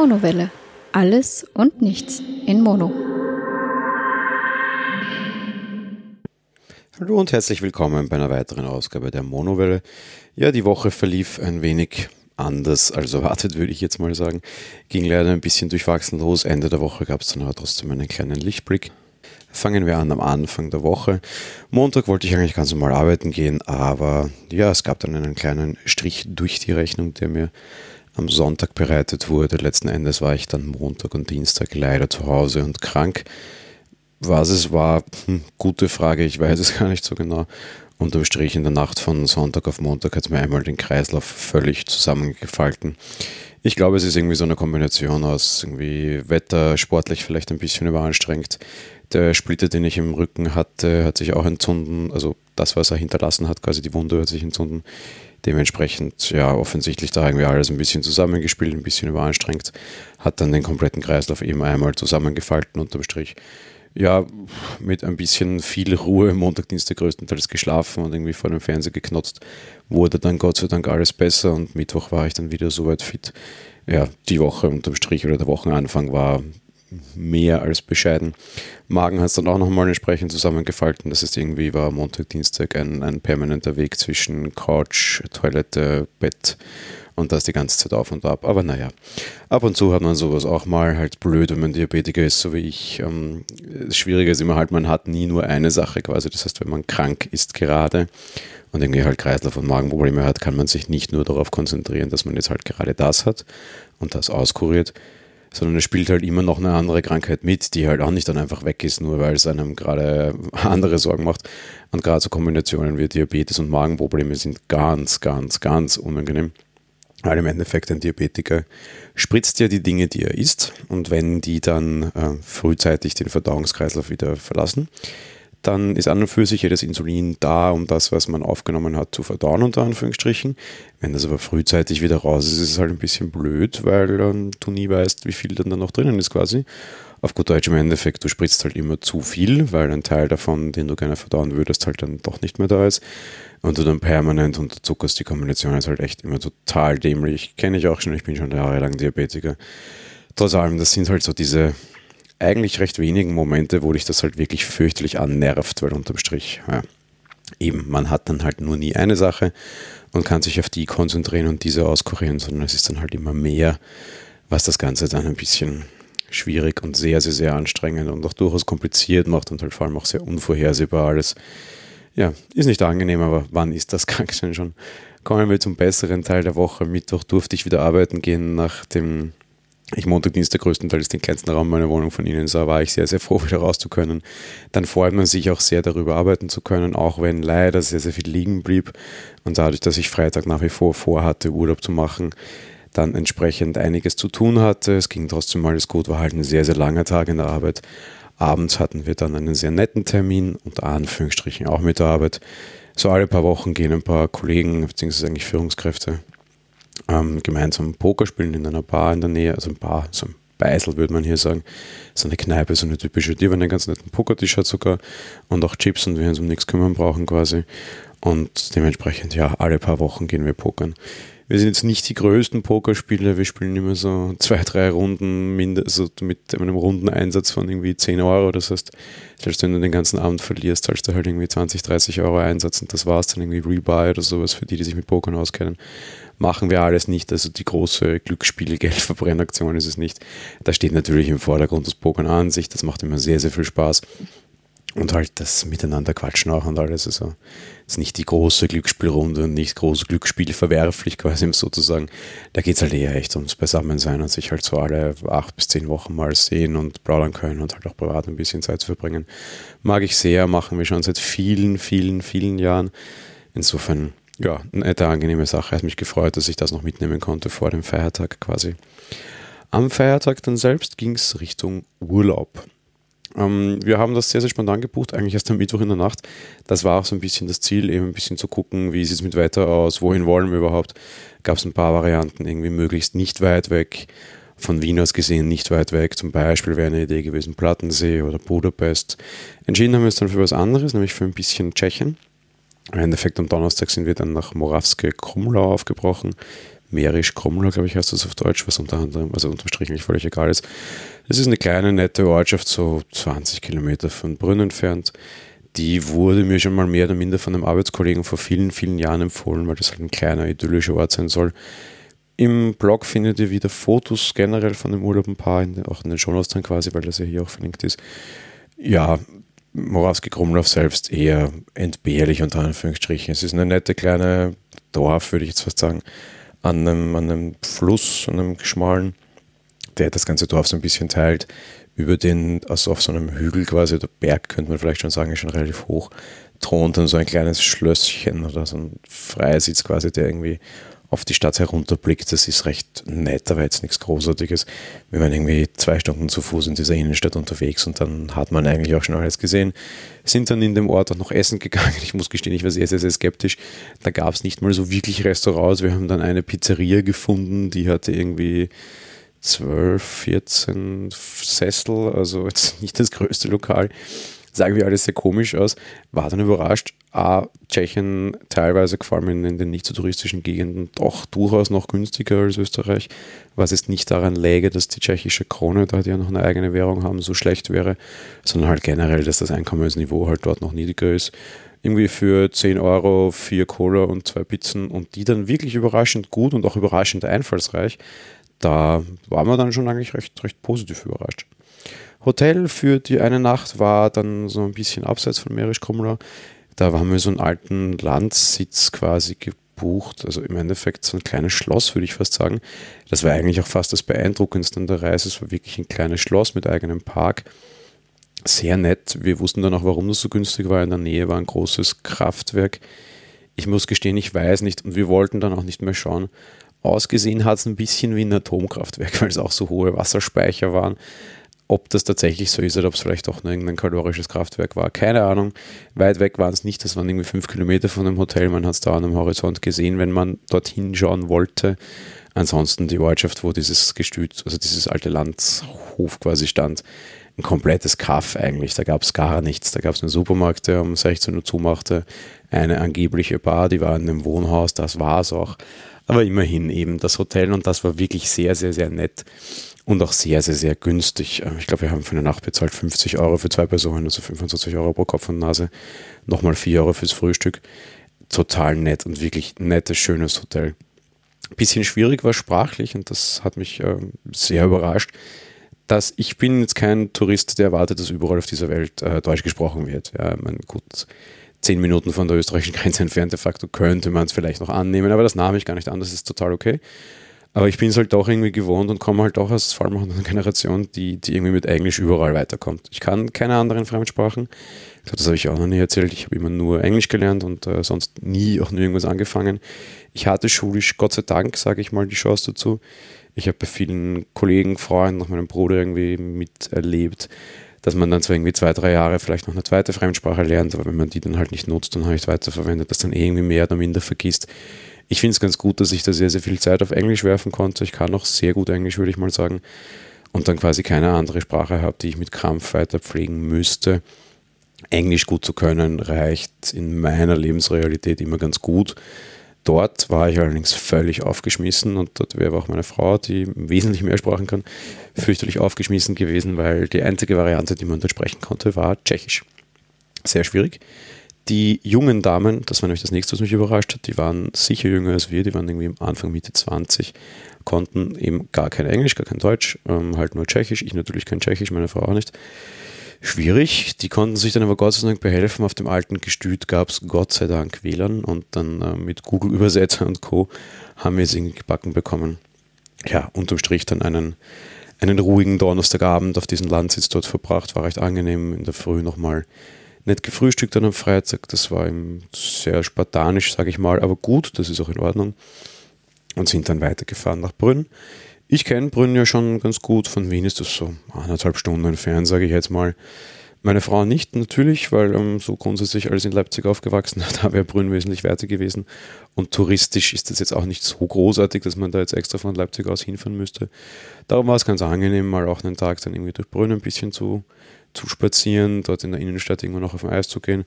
Monowelle. Alles und nichts in Mono. Hallo und herzlich willkommen bei einer weiteren Ausgabe der Monowelle. Ja, die Woche verlief ein wenig anders als erwartet, würde ich jetzt mal sagen. Ging leider ein bisschen durchwachsen los. Ende der Woche gab es dann aber trotzdem einen kleinen Lichtblick. Fangen wir an am Anfang der Woche. Montag wollte ich eigentlich ganz normal arbeiten gehen, aber ja, es gab dann einen kleinen Strich durch die Rechnung, der mir am Sonntag bereitet wurde. Letzten Endes war ich dann Montag und Dienstag leider zu Hause und krank. Was es war, hm, gute Frage, ich weiß es gar nicht so genau. Unterm Strich in der Nacht von Sonntag auf Montag hat mir einmal den Kreislauf völlig zusammengefalten. Ich glaube, es ist irgendwie so eine Kombination aus irgendwie Wetter, sportlich vielleicht ein bisschen überanstrengt. Der Splitter, den ich im Rücken hatte, hat sich auch entzünden. Also das, was er hinterlassen hat, quasi die Wunde hat sich entzünden. Dementsprechend, ja, offensichtlich da irgendwie alles ein bisschen zusammengespielt, ein bisschen überanstrengt. Hat dann den kompletten Kreislauf eben einmal zusammengefalten unterm Strich ja, mit ein bisschen viel Ruhe Montag, Dienstag größtenteils geschlafen und irgendwie vor dem Fernseher geknotzt, wurde dann Gott sei Dank alles besser und Mittwoch war ich dann wieder soweit fit. Ja, die Woche unterm Strich oder der Wochenanfang war mehr als bescheiden. Magen hat es dann auch nochmal entsprechend zusammengefalten. Das heißt, irgendwie war Montag, Dienstag ein, ein permanenter Weg zwischen Couch, Toilette, Bett und das die ganze Zeit auf und ab. Aber naja, ab und zu hat man sowas auch mal halt blöd, wenn man Diabetiker ist, so wie ich. Ähm, das Schwierige ist immer halt, man hat nie nur eine Sache quasi. Das heißt, wenn man krank ist gerade und irgendwie halt Kreislauf- und Magenprobleme hat, kann man sich nicht nur darauf konzentrieren, dass man jetzt halt gerade das hat und das auskuriert, sondern es spielt halt immer noch eine andere Krankheit mit, die halt auch nicht dann einfach weg ist, nur weil es einem gerade andere Sorgen macht. Und gerade so Kombinationen wie Diabetes und Magenprobleme sind ganz, ganz, ganz unangenehm. Weil im Endeffekt ein Diabetiker spritzt ja die Dinge, die er isst. Und wenn die dann äh, frühzeitig den Verdauungskreislauf wieder verlassen, dann ist an und für sich ja das Insulin da, um das, was man aufgenommen hat, zu verdauen, unter Anführungsstrichen. Wenn das aber frühzeitig wieder raus ist, ist es halt ein bisschen blöd, weil ähm, du nie weißt, wie viel dann da noch drinnen ist quasi. Auf gut Deutsch im Endeffekt, du spritzt halt immer zu viel, weil ein Teil davon, den du gerne verdauen würdest, halt dann doch nicht mehr da ist und du dann permanent unterzuckerst, die Kombination ist halt echt immer total dämlich. Kenne ich auch schon, ich bin schon jahrelang Diabetiker. Trotz allem, das sind halt so diese eigentlich recht wenigen Momente, wo dich das halt wirklich fürchterlich annervt, weil unterm Strich, ja, eben, man hat dann halt nur nie eine Sache und kann sich auf die konzentrieren und diese auskurieren, sondern es ist dann halt immer mehr, was das Ganze dann ein bisschen schwierig und sehr, sehr, sehr anstrengend und auch durchaus kompliziert macht und halt vor allem auch sehr unvorhersehbar alles ja, ist nicht angenehm, aber wann ist das Kranksein schon? Kommen wir zum besseren Teil der Woche. Mittwoch durfte ich wieder arbeiten gehen, nachdem ich Montag, Dienstag größtenteils den kleinsten Raum meiner Wohnung von Ihnen sah, war ich sehr, sehr froh, wieder raus zu können. Dann freut man sich auch sehr darüber, arbeiten zu können, auch wenn leider sehr, sehr viel liegen blieb. Und dadurch, dass ich Freitag nach wie vor vorhatte, Urlaub zu machen, dann entsprechend einiges zu tun hatte. Es ging trotzdem alles gut, war halt ein sehr, sehr langer Tag in der Arbeit. Abends hatten wir dann einen sehr netten Termin, unter Anführungsstrichen auch mit der Arbeit. So alle paar Wochen gehen ein paar Kollegen, beziehungsweise eigentlich Führungskräfte, ähm, gemeinsam Poker spielen in einer Bar in der Nähe, also ein Bar, so ein Beisel würde man hier sagen. So eine Kneipe, so eine typische, die einen ganz netten Pokertisch hat sogar und auch Chips und wir uns um nichts kümmern brauchen quasi. Und dementsprechend, ja, alle paar Wochen gehen wir pokern wir sind jetzt nicht die größten Pokerspieler, wir spielen immer so zwei, drei Runden mindestens, also mit einem runden Einsatz von irgendwie 10 Euro. Das heißt, selbst wenn du den ganzen Abend verlierst, zahlst du halt irgendwie 20, 30 Euro Einsatz und das war es dann irgendwie Rebuy oder sowas für die, die sich mit Pokern auskennen. Machen wir alles nicht, also die große Glücksspiel-Geldverbrennaktion ist es nicht. Da steht natürlich im Vordergrund das Pokern an sich, das macht immer sehr, sehr viel Spaß und halt das Miteinander quatschen auch und alles. Also ist nicht die große Glücksspielrunde und nicht große Glücksspiel verwerflich quasi sozusagen. Da geht es halt eher echt ums Beisammensein und sich halt so alle acht bis zehn Wochen mal sehen und plaudern können und halt auch privat ein bisschen Zeit zu verbringen. Mag ich sehr, machen wir schon seit vielen, vielen, vielen Jahren. Insofern, ja, eine nette, angenehme Sache. Hat mich gefreut, dass ich das noch mitnehmen konnte vor dem Feiertag quasi. Am Feiertag dann selbst ging es Richtung Urlaub. Ähm, wir haben das sehr, sehr spontan gebucht, eigentlich erst am Mittwoch in der Nacht. Das war auch so ein bisschen das Ziel, eben ein bisschen zu gucken, wie sieht es mit weiter aus, wohin wollen wir überhaupt. Gab es ein paar Varianten, irgendwie möglichst nicht weit weg, von Wien aus gesehen nicht weit weg. Zum Beispiel wäre eine Idee gewesen Plattensee oder Budapest. Entschieden haben wir uns dann für was anderes, nämlich für ein bisschen Tschechien. Im Endeffekt am Donnerstag sind wir dann nach Moravske Krumlau aufgebrochen Mährisch Krommler, glaube ich, heißt das auf Deutsch, was unter anderem, also unterstrichen nicht völlig egal ist. Das ist eine kleine, nette Ortschaft, so 20 Kilometer von Brünn entfernt. Die wurde mir schon mal mehr oder minder von einem Arbeitskollegen vor vielen, vielen Jahren empfohlen, weil das halt ein kleiner, idyllischer Ort sein soll. Im Blog findet ihr wieder Fotos generell von dem Urlaub ein paar, auch in den Shownotes dann quasi, weil das ja hier auch verlinkt ist. Ja, Morawski Krumlov selbst eher entbehrlich unter Anführungsstrichen. Es ist eine nette kleine Dorf, würde ich jetzt fast sagen, an einem, an einem Fluss, an einem schmalen, der das ganze Dorf so ein bisschen teilt. Über den, also auf so einem Hügel quasi, oder Berg könnte man vielleicht schon sagen, ist schon relativ hoch, thront dann so ein kleines Schlösschen oder so ein Freisitz quasi, der irgendwie auf die Stadt herunterblickt. Das ist recht nett, aber jetzt nichts Großartiges. Wir waren irgendwie zwei Stunden zu Fuß in dieser Innenstadt unterwegs und dann hat man eigentlich auch schon alles gesehen. Sind dann in dem Ort auch noch essen gegangen. Ich muss gestehen, ich war sehr, sehr, sehr skeptisch. Da gab es nicht mal so wirklich Restaurants. Wir haben dann eine Pizzeria gefunden, die hatte irgendwie 12, 14 Sessel, also jetzt nicht das größte Lokal sagen wir alles sehr komisch aus, war dann überrascht. A, Tschechien teilweise, vor allem in, den nicht so touristischen Gegenden, doch durchaus noch günstiger als Österreich, was jetzt nicht daran läge, dass die tschechische Krone, da die ja noch eine eigene Währung haben, so schlecht wäre, sondern halt generell, dass das Einkommensniveau halt dort noch niedriger ist. Irgendwie für 10 Euro vier Cola und zwei Pizzen und die dann wirklich überraschend gut und auch überraschend einfallsreich. Da war man dann schon eigentlich recht, recht positiv überrascht. Hotel für die eine Nacht war dann so ein bisschen abseits von Merisch Krumler. Da haben wir so einen alten Landsitz quasi gebucht. Also im Endeffekt so ein kleines Schloss, würde ich fast sagen. Das war eigentlich auch fast das Beeindruckendste an der Reise. Es war wirklich ein kleines Schloss mit eigenem Park. Sehr nett. Wir wussten dann auch, warum das so günstig war. In der Nähe war ein großes Kraftwerk. Ich muss gestehen, ich weiß nicht. Und wir wollten dann auch nicht mehr schauen. Ausgesehen hat es ein bisschen wie ein Atomkraftwerk, weil es auch so hohe Wasserspeicher waren. Ob das tatsächlich so ist oder ob es vielleicht auch irgendein kalorisches Kraftwerk war, keine Ahnung. Weit weg waren es nicht, das waren irgendwie fünf Kilometer von dem Hotel. Man hat es da an dem Horizont gesehen, wenn man dorthin schauen wollte. Ansonsten die Ortschaft, wo dieses Gestüt, also dieses alte Landshof quasi stand, ein komplettes Kaff eigentlich. Da gab es gar nichts. Da gab es einen Supermarkt, der um 16 Uhr zumachte, eine angebliche Bar, die war in einem Wohnhaus, das war es auch. Aber immerhin eben das Hotel und das war wirklich sehr, sehr, sehr nett und auch sehr, sehr, sehr günstig. Äh, ich glaube, wir haben für eine Nacht bezahlt 50 Euro für zwei Personen, also 25 Euro pro Kopf und Nase. Nochmal 4 Euro fürs Frühstück. Total nett und wirklich nettes, schönes Hotel. Bisschen schwierig war sprachlich und das hat mich äh, sehr überrascht, dass ich bin jetzt kein Tourist, der erwartet, dass überall auf dieser Welt äh, Deutsch gesprochen wird. Ja, mein gut, zehn Minuten von der österreichischen Grenze entfernt, de facto könnte man es vielleicht noch annehmen, aber das nahm ich gar nicht an, das ist total okay. Aber ich bin es halt auch irgendwie gewohnt und komme halt auch aus vor allem aus einer Generation, die, die irgendwie mit Englisch überall weiterkommt. Ich kann keine anderen Fremdsprachen. Ich glaube, das habe ich auch noch nie erzählt. Ich habe immer nur Englisch gelernt und äh, sonst nie auch nur irgendwas angefangen. Ich hatte schulisch, Gott sei Dank, sage ich mal, die Chance dazu. Ich habe bei vielen Kollegen, Freunden, auch meinem Bruder irgendwie miterlebt, dass man dann zwar irgendwie zwei, drei Jahre vielleicht noch eine zweite Fremdsprache lernt, aber wenn man die dann halt nicht nutzt und nicht weiterverwendet, das dann irgendwie mehr oder minder vergisst ich finde es ganz gut, dass ich da sehr, sehr viel Zeit auf Englisch werfen konnte. Ich kann auch sehr gut Englisch, würde ich mal sagen. Und dann quasi keine andere Sprache habe, die ich mit Krampf weiter pflegen müsste. Englisch gut zu können reicht in meiner Lebensrealität immer ganz gut. Dort war ich allerdings völlig aufgeschmissen und dort wäre auch meine Frau, die wesentlich mehr Sprachen kann, fürchterlich aufgeschmissen gewesen, weil die einzige Variante, die man dort sprechen konnte, war Tschechisch. Sehr schwierig. Die jungen Damen, das war nämlich das nächste, was mich überrascht hat, die waren sicher jünger als wir, die waren irgendwie Anfang, Mitte 20, konnten eben gar kein Englisch, gar kein Deutsch, ähm, halt nur Tschechisch. Ich natürlich kein Tschechisch, meine Frau auch nicht. Schwierig. Die konnten sich dann aber Gott sei Dank behelfen. Auf dem alten Gestüt gab es Gott sei Dank WLAN und dann äh, mit Google Übersetzer und Co. haben wir es irgendwie gebacken bekommen. Ja, unterm Strich dann einen, einen ruhigen Donnerstagabend auf diesem Landsitz dort verbracht. War recht angenehm. In der Früh nochmal nicht gefrühstückt dann am Freitag. Das war ihm sehr spartanisch, sage ich mal, aber gut, das ist auch in Ordnung. Und sind dann weitergefahren nach Brünn. Ich kenne Brünn ja schon ganz gut. Von Wien ist das so anderthalb Stunden entfernt, sage ich jetzt mal. Meine Frau nicht, natürlich, weil ähm, so grundsätzlich alles in Leipzig aufgewachsen hat, da wäre Brünn wesentlich weiter gewesen. Und touristisch ist das jetzt auch nicht so großartig, dass man da jetzt extra von Leipzig aus hinfahren müsste. Darum war es ganz angenehm, mal auch einen Tag dann irgendwie durch Brünn ein bisschen zu, zu spazieren, dort in der Innenstadt irgendwo noch auf dem Eis zu gehen.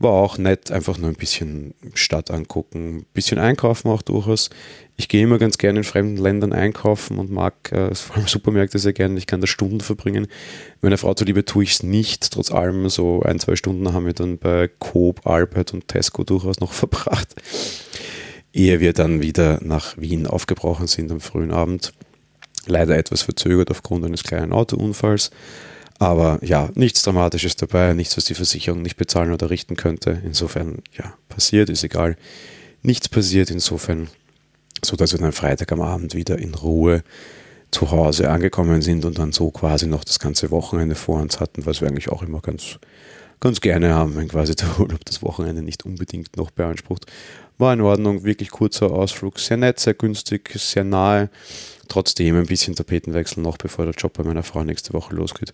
War auch nett, einfach nur ein bisschen Stadt angucken, ein bisschen einkaufen auch durchaus. Ich gehe immer ganz gerne in fremden Ländern einkaufen und mag äh, vor allem Supermärkte sehr gerne. Ich kann da Stunden verbringen. Meiner Frau zuliebe tue ich es nicht. Trotz allem so ein, zwei Stunden haben wir dann bei Coop, Albert und Tesco durchaus noch verbracht. Ehe wir dann wieder nach Wien aufgebrochen sind am frühen Abend. Leider etwas verzögert aufgrund eines kleinen Autounfalls. Aber ja, nichts Dramatisches dabei, nichts, was die Versicherung nicht bezahlen oder richten könnte. Insofern, ja, passiert, ist egal. Nichts passiert, insofern, so dass wir dann Freitag am Abend wieder in Ruhe zu Hause angekommen sind und dann so quasi noch das ganze Wochenende vor uns hatten, was wir eigentlich auch immer ganz, ganz gerne haben, wenn quasi der Urlaub das Wochenende nicht unbedingt noch beansprucht. War in Ordnung, wirklich kurzer Ausflug, sehr nett, sehr günstig, sehr nahe. Trotzdem ein bisschen Tapetenwechsel noch, bevor der Job bei meiner Frau nächste Woche losgeht.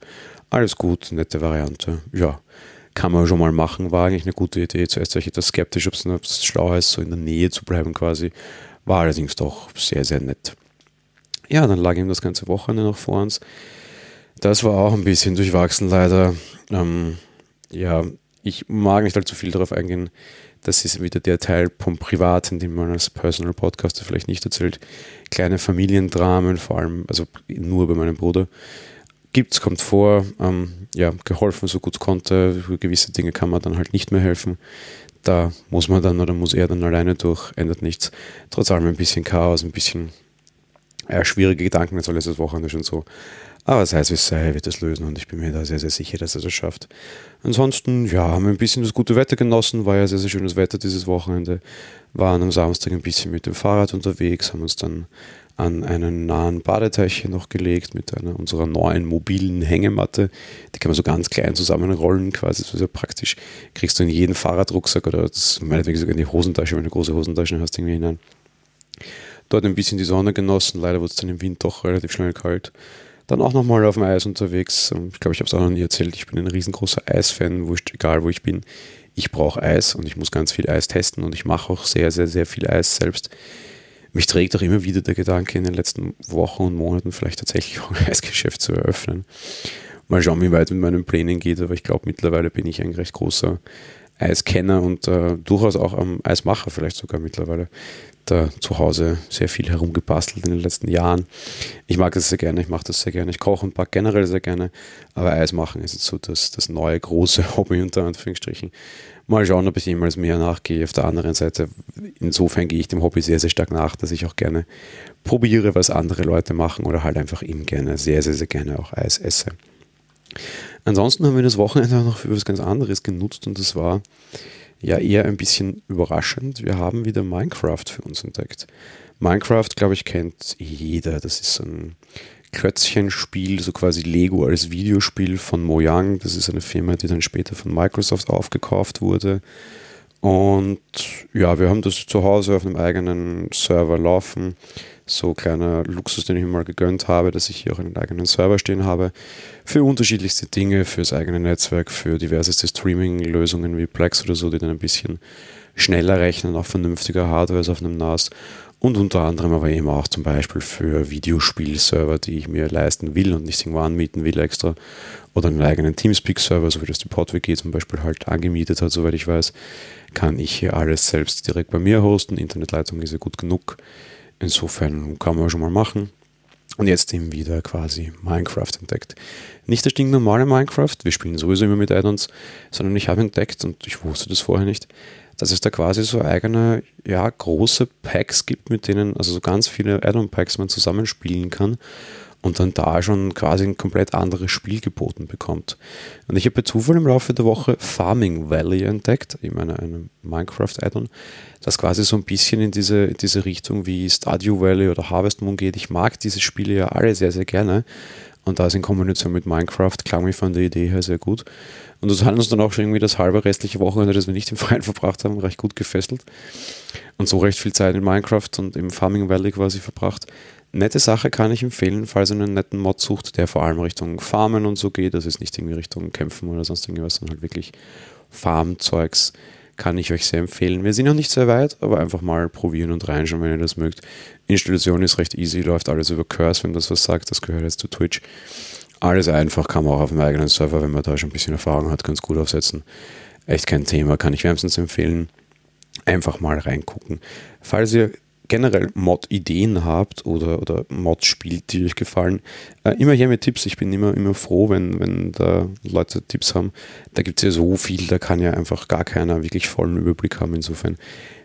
Alles gut, nette Variante. Ja, kann man schon mal machen. War eigentlich eine gute Idee. Zuerst war ich etwas skeptisch, ob es schlau ist, so in der Nähe zu bleiben quasi. War allerdings doch sehr, sehr nett. Ja, dann lag ihm das ganze Wochenende noch vor uns. Das war auch ein bisschen durchwachsen leider. Ähm, ja, ich mag nicht allzu viel darauf eingehen, das ist wieder der Teil vom Privaten, den man als Personal Podcaster vielleicht nicht erzählt. Kleine Familiendramen, vor allem, also nur bei meinem Bruder. Gibt's, kommt vor, ähm, ja, geholfen, so gut konnte. Für gewisse Dinge kann man dann halt nicht mehr helfen. Da muss man dann oder muss er dann alleine durch, ändert nichts. Trotz allem ein bisschen Chaos, ein bisschen ja, schwierige Gedanken, jetzt alles das Wochenende schon so. Aber sei es wie es sei, er wird es lösen und ich bin mir da sehr, sehr sicher, dass er das schafft. Ansonsten, ja, haben wir ein bisschen das gute Wetter genossen, war ja sehr, sehr schönes Wetter dieses Wochenende. Waren am Samstag ein bisschen mit dem Fahrrad unterwegs, haben uns dann an einen nahen Badeteich noch gelegt mit einer unserer neuen mobilen Hängematte. Die kann man so ganz klein zusammenrollen, quasi so sehr praktisch. Kriegst du in jeden Fahrradrucksack oder das meinetwegen sogar in die Hosentasche, wenn du große Hosentasche hast, irgendwie hinein. Dort ein bisschen die Sonne genossen, leider wurde es dann im Wind doch relativ schnell kalt. Dann auch nochmal auf dem Eis unterwegs. Ähm, ich glaube, ich habe es auch noch nie erzählt. Ich bin ein riesengroßer Eisfan, wurscht, egal wo ich bin. Ich brauche Eis und ich muss ganz viel Eis testen und ich mache auch sehr, sehr, sehr viel Eis selbst. Mich trägt auch immer wieder der Gedanke, in den letzten Wochen und Monaten vielleicht tatsächlich auch ein Eisgeschäft zu eröffnen. Mal schauen, wie weit mit meinen Plänen geht, aber ich glaube, mittlerweile bin ich ein recht großer Eiskenner und äh, durchaus auch am Eismacher vielleicht sogar mittlerweile da zu Hause sehr viel herumgebastelt in den letzten Jahren. Ich mag das sehr gerne, ich mache das sehr gerne. Ich koche und backe generell sehr gerne, aber Eis machen ist jetzt so das, das neue große Hobby unter Anführungsstrichen. Mal schauen, ob ich jemals mehr nachgehe. Auf der anderen Seite, insofern gehe ich dem Hobby sehr, sehr stark nach, dass ich auch gerne probiere, was andere Leute machen oder halt einfach eben gerne, sehr, sehr, sehr gerne auch Eis esse. Ansonsten haben wir das Wochenende noch für etwas ganz anderes genutzt und das war ja eher ein bisschen überraschend. Wir haben wieder Minecraft für uns entdeckt. Minecraft, glaube ich, kennt jeder. Das ist ein Klötzchenspiel, so quasi Lego als Videospiel von Mojang. Das ist eine Firma, die dann später von Microsoft aufgekauft wurde. Und ja, wir haben das zu Hause auf einem eigenen Server laufen so kleiner Luxus, den ich mir mal gegönnt habe, dass ich hier auch einen eigenen Server stehen habe für unterschiedlichste Dinge, fürs eigene Netzwerk, für diverseste Streaming-Lösungen wie Plex oder so, die dann ein bisschen schneller rechnen auf vernünftiger Hardware als auf einem NAS und unter anderem aber eben auch zum Beispiel für Videospielserver, die ich mir leisten will und nicht irgendwo anmieten will extra oder einen eigenen Teamspeak-Server, so wie das die PodWG zum Beispiel halt angemietet hat, soweit ich weiß, kann ich hier alles selbst direkt bei mir hosten. Internetleitung ist ja gut genug. Insofern kann man schon mal machen. Und jetzt eben wieder quasi Minecraft entdeckt. Nicht das stinknormale Minecraft, wir spielen sowieso immer mit Addons, sondern ich habe entdeckt, und ich wusste das vorher nicht, dass es da quasi so eigene, ja, große Packs gibt, mit denen, also so ganz viele Addon-Packs man zusammenspielen kann und dann da schon quasi ein komplett anderes Spiel geboten bekommt. Und ich habe bei Zufall im Laufe der Woche Farming Valley entdeckt, eben eine, eine Minecraft-Add-on, das quasi so ein bisschen in diese, in diese Richtung wie Stadio Valley oder Harvest Moon geht. Ich mag diese Spiele ja alle sehr, sehr gerne. Und das in Kombination mit Minecraft klang mir von der Idee her sehr gut. Und das hat uns dann auch schon irgendwie das halbe restliche Wochenende, das wir nicht im Freien verbracht haben, recht gut gefesselt. Und so recht viel Zeit in Minecraft und im Farming Valley quasi verbracht nette Sache kann ich empfehlen, falls ihr einen netten Mod sucht, der vor allem Richtung Farmen und so geht. Das ist nicht irgendwie Richtung Kämpfen oder sonst irgendwas, sondern halt wirklich Farmzeugs. Kann ich euch sehr empfehlen. Wir sind noch nicht sehr weit, aber einfach mal probieren und reinschauen, wenn ihr das mögt. Installation ist recht easy, läuft alles über Curse, wenn das was sagt. Das gehört jetzt zu Twitch. Alles einfach, kann man auch auf dem eigenen Server, wenn man da schon ein bisschen Erfahrung hat, ganz gut aufsetzen. echt kein Thema, kann ich wärmstens empfehlen. Einfach mal reingucken. Falls ihr generell Mod-Ideen habt oder, oder Mods spielt, die euch gefallen, äh, immer her mit Tipps. Ich bin immer, immer froh, wenn, wenn da Leute Tipps haben. Da gibt es ja so viel, da kann ja einfach gar keiner wirklich vollen Überblick haben. Insofern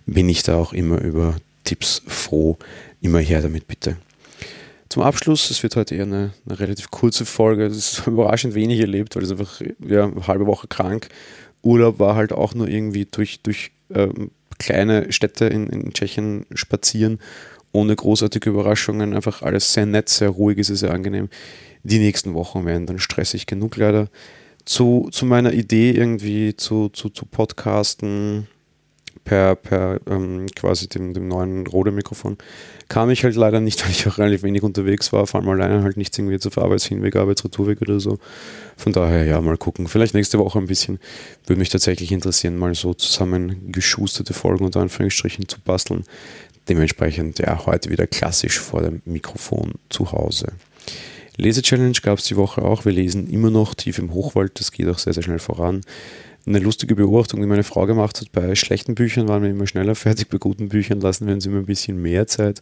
bin ich da auch immer über Tipps froh. Immer her damit bitte. Zum Abschluss, es wird heute eher eine, eine relativ kurze Folge. Es ist überraschend wenig erlebt, weil es einfach ja, eine halbe Woche krank. Urlaub war halt auch nur irgendwie durch, durch ähm, kleine Städte in, in Tschechien spazieren, ohne großartige Überraschungen. Einfach alles sehr nett, sehr ruhig, ist es sehr angenehm. Die nächsten Wochen werden dann stressig genug leider. Zu, zu meiner Idee irgendwie zu, zu, zu Podcasten per, per ähm, quasi dem, dem neuen Rode-Mikrofon kam ich halt leider nicht, weil ich auch relativ wenig unterwegs war, vor allem alleine halt nichts irgendwie jetzt auf Arbeitshinweg, Arbeitsretourweg oder so. Von daher, ja, mal gucken. Vielleicht nächste Woche ein bisschen. Würde mich tatsächlich interessieren, mal so zusammengeschusterte Folgen unter Anführungsstrichen zu basteln. Dementsprechend, ja, heute wieder klassisch vor dem Mikrofon zu Hause. Lese-Challenge gab es die Woche auch. Wir lesen immer noch tief im Hochwald. Das geht auch sehr, sehr schnell voran eine lustige Beobachtung, die meine Frau gemacht hat. Bei schlechten Büchern waren wir immer schneller fertig, bei guten Büchern lassen wir uns immer ein bisschen mehr Zeit.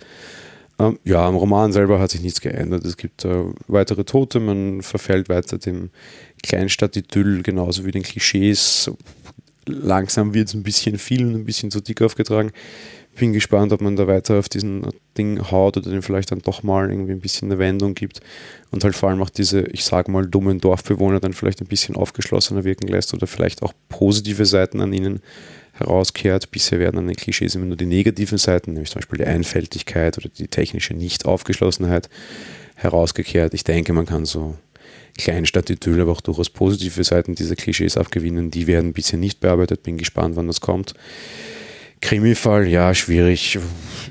Ähm, ja, am Roman selber hat sich nichts geändert. Es gibt äh, weitere Tote, man verfällt weiter dem Kleinstadt-Idyll, genauso wie den Klischees. Langsam wird es ein bisschen viel und ein bisschen zu dick aufgetragen bin gespannt, ob man da weiter auf diesen Ding haut oder dem vielleicht dann doch mal irgendwie ein bisschen eine Wendung gibt und halt vor allem auch diese, ich sage mal, dummen Dorfbewohner dann vielleicht ein bisschen aufgeschlossener wirken lässt oder vielleicht auch positive Seiten an ihnen herauskehrt. Bisher werden an den Klischees immer nur die negativen Seiten, nämlich zum Beispiel die Einfältigkeit oder die technische Nicht-Aufgeschlossenheit herausgekehrt. Ich denke, man kann so Kleinstadt-Idyll, aber auch durchaus positive Seiten dieser Klischees abgewinnen. Die werden bisher nicht bearbeitet. Bin gespannt, wann das kommt. Krimi-Fall, ja, schwierig.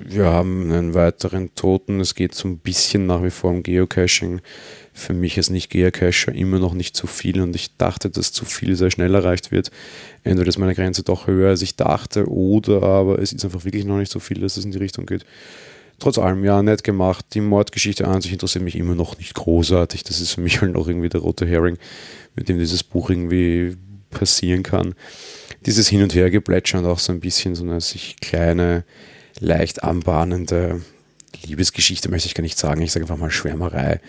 Wir haben einen weiteren Toten. Es geht so ein bisschen nach wie vor um Geocaching. Für mich ist nicht Geocacher immer noch nicht zu viel und ich dachte, dass zu viel sehr schnell erreicht wird. Entweder ist meine Grenze doch höher, als ich dachte, oder aber es ist einfach wirklich noch nicht so viel, dass es in die Richtung geht. Trotz allem, ja, nett gemacht. Die Mordgeschichte an sich interessiert mich immer noch nicht großartig. Das ist für mich halt noch irgendwie der rote Hering, mit dem dieses Buch irgendwie passieren kann dieses Hin- und Hergeplätscher und auch so ein bisschen so eine sich kleine, leicht anbahnende Liebesgeschichte, möchte ich gar nicht sagen. Ich sage einfach mal Schwärmerei.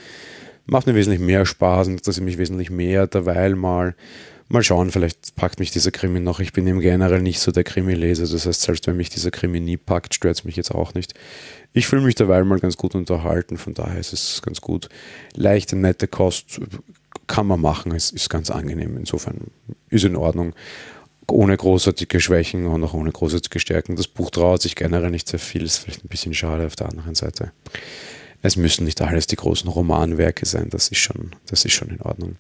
Macht mir wesentlich mehr Spaß und interessiert mich wesentlich mehr derweil mal. Mal schauen, vielleicht packt mich dieser Krimi noch. Ich bin im generell nicht so der Krimi-Leser. Das heißt, selbst wenn mich dieser Krimi nie packt, stört es mich jetzt auch nicht. Ich fühle mich derweil mal ganz gut unterhalten, von daher ist es ganz gut. Leichte, nette Kost kann man machen, es ist ganz angenehm. Insofern ist in Ordnung ohne großartige Schwächen und auch ohne großartige Stärken. Das Buch traut sich generell nicht sehr viel, ist vielleicht ein bisschen schade auf der anderen Seite. Es müssen nicht alles die großen Romanwerke sein, das ist schon, das ist schon in Ordnung.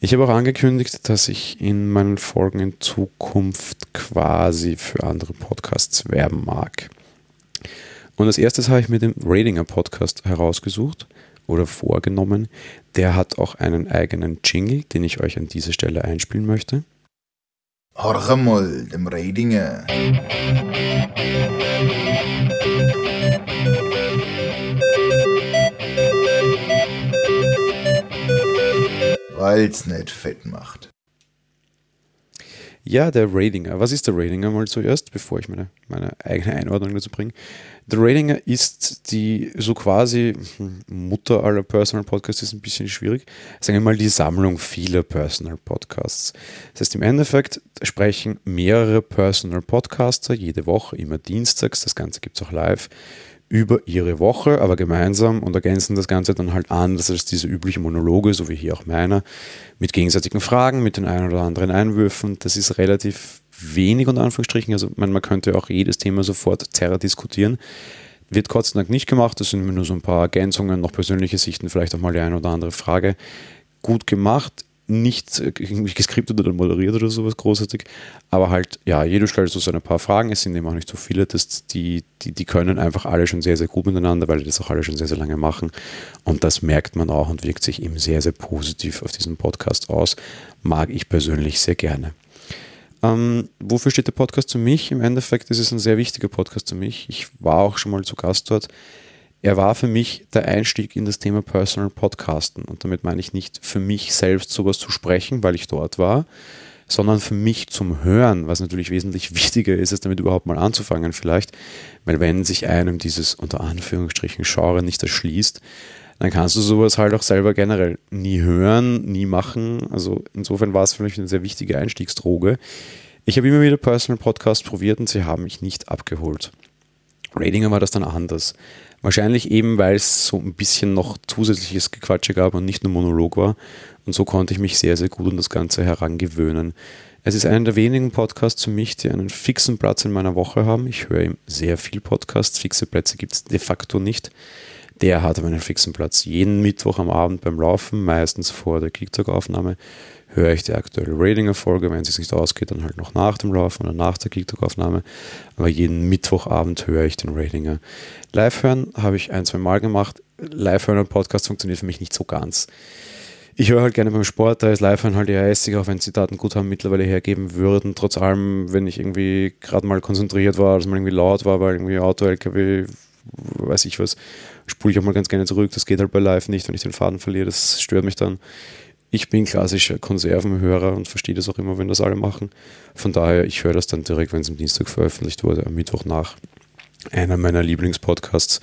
Ich habe auch angekündigt, dass ich in meinen Folgen in Zukunft quasi für andere Podcasts werben mag. Und als erstes habe ich mir den Ratinger Podcast herausgesucht oder vorgenommen. Der hat auch einen eigenen Jingle, den ich euch an dieser Stelle einspielen möchte. Horch einmal dem Redinger. Weil's nicht fett macht. Ja, der Ratinger. Was ist der Ratinger mal zuerst, bevor ich meine, meine eigene Einordnung dazu bringe? Der Ratinger ist die so quasi hm, Mutter aller Personal Podcasts, ist ein bisschen schwierig. Sagen wir mal die Sammlung vieler Personal Podcasts. Das heißt, im Endeffekt sprechen mehrere Personal Podcaster jede Woche, immer dienstags, das Ganze gibt es auch live, über ihre Woche, aber gemeinsam und ergänzen das Ganze dann halt anders als diese übliche Monologe, so wie hier auch meiner, mit gegenseitigen Fragen, mit den ein oder anderen Einwürfen. Das ist relativ wenig unter Anführungsstrichen. Also man, man könnte auch jedes Thema sofort zerrer diskutieren. Wird Gott sei Dank nicht gemacht. Das sind nur so ein paar Ergänzungen, noch persönliche Sichten, vielleicht auch mal die eine oder andere Frage. Gut gemacht nicht irgendwie geskriptet oder moderiert oder sowas großartig, aber halt, ja, jeder stellt so seine paar Fragen, es sind eben auch nicht so viele, dass die, die, die können einfach alle schon sehr, sehr gut miteinander, weil die das auch alle schon sehr, sehr lange machen und das merkt man auch und wirkt sich eben sehr, sehr positiv auf diesen Podcast aus, mag ich persönlich sehr gerne. Ähm, wofür steht der Podcast für mich? Im Endeffekt ist es ein sehr wichtiger Podcast für mich. Ich war auch schon mal zu Gast dort er war für mich der Einstieg in das Thema Personal Podcasten. Und damit meine ich nicht für mich selbst sowas zu sprechen, weil ich dort war, sondern für mich zum Hören, was natürlich wesentlich wichtiger ist, als damit überhaupt mal anzufangen vielleicht, weil wenn sich einem dieses unter Anführungsstrichen Genre nicht erschließt, dann kannst du sowas halt auch selber generell nie hören, nie machen. Also insofern war es für mich eine sehr wichtige Einstiegsdroge. Ich habe immer wieder Personal Podcasts probiert und sie haben mich nicht abgeholt. Ratinger war das dann anders. Wahrscheinlich eben, weil es so ein bisschen noch zusätzliches Gequatsche gab und nicht nur Monolog war. Und so konnte ich mich sehr, sehr gut an das Ganze herangewöhnen. Es ist einer der wenigen Podcasts für mich, die einen fixen Platz in meiner Woche haben. Ich höre ihm sehr viel Podcasts. Fixe Plätze gibt es de facto nicht. Der hat aber einen fixen Platz. Jeden Mittwoch am Abend beim Laufen, meistens vor der Kicktalk-Aufnahme, höre ich die aktuelle Rating-Erfolge. Wenn es nicht ausgeht, dann halt noch nach dem Laufen oder nach der Kicktalk-Aufnahme. Aber jeden Mittwochabend höre ich den Ratinger. Live hören habe ich ein, zwei Mal gemacht. Live hören und Podcast funktioniert für mich nicht so ganz. Ich höre halt gerne beim Sport, da ist Live-Hören halt eher ässig, auch wenn sie Datenguthaben mittlerweile hergeben würden. Trotz allem, wenn ich irgendwie gerade mal konzentriert war, dass man irgendwie laut war, weil irgendwie Auto, LKW, weiß ich was, spule ich auch mal ganz gerne zurück. Das geht halt bei Live nicht, wenn ich den Faden verliere, das stört mich dann. Ich bin klassischer Konservenhörer und verstehe das auch immer, wenn das alle machen. Von daher, ich höre das dann direkt, wenn es am Dienstag veröffentlicht wurde, am Mittwoch nach. Einer meiner Lieblingspodcasts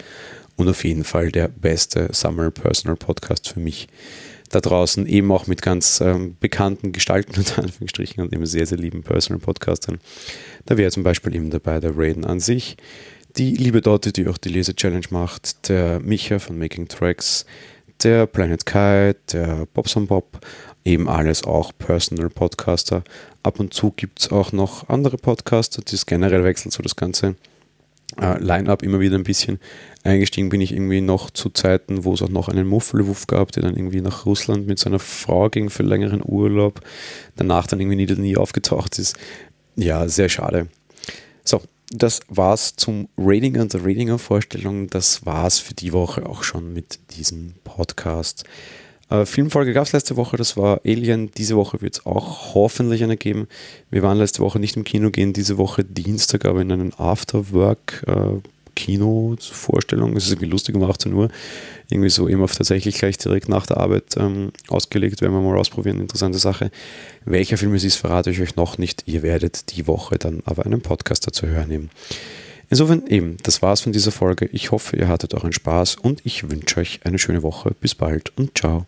und auf jeden Fall der beste Summer Personal Podcast für mich da draußen, eben auch mit ganz ähm, bekannten Gestalten unter Anführungsstrichen und eben sehr, sehr lieben Personal Podcastern. Da wäre zum Beispiel eben dabei der Raiden an sich, die liebe Dotte, die auch die Lese-Challenge macht, der Micha von Making Tracks, der Planet Kai, der Bobson Bob, eben alles auch Personal Podcaster. Ab und zu gibt es auch noch andere Podcaster, das generell wechselt so das ganze äh, Line-Up immer wieder ein bisschen. Eingestiegen bin ich irgendwie noch zu Zeiten, wo es auch noch einen Muffelwuff gab, der dann irgendwie nach Russland mit seiner Frau ging für längeren Urlaub, danach dann irgendwie nie, nie aufgetaucht ist. Ja, sehr schade. So, das war's zum Ratinger und der Ratinger-Vorstellung. Das war's für die Woche auch schon mit diesem Podcast. Äh, Filmfolge gab es letzte Woche, das war Alien. Diese Woche wird es auch hoffentlich eine geben. Wir waren letzte Woche nicht im Kino, gehen diese Woche Dienstag aber in einen Afterwork. Äh, Kino-Vorstellung. Es ist irgendwie lustig um 18 Uhr. Irgendwie so eben auf tatsächlich gleich direkt nach der Arbeit ähm, ausgelegt. Werden wir mal ausprobieren. Interessante Sache. Welcher Film es ist, verrate ich euch noch nicht. Ihr werdet die Woche dann aber einen Podcast dazu hören nehmen. Insofern eben, das war's von dieser Folge. Ich hoffe, ihr hattet auch einen Spaß und ich wünsche euch eine schöne Woche. Bis bald und ciao.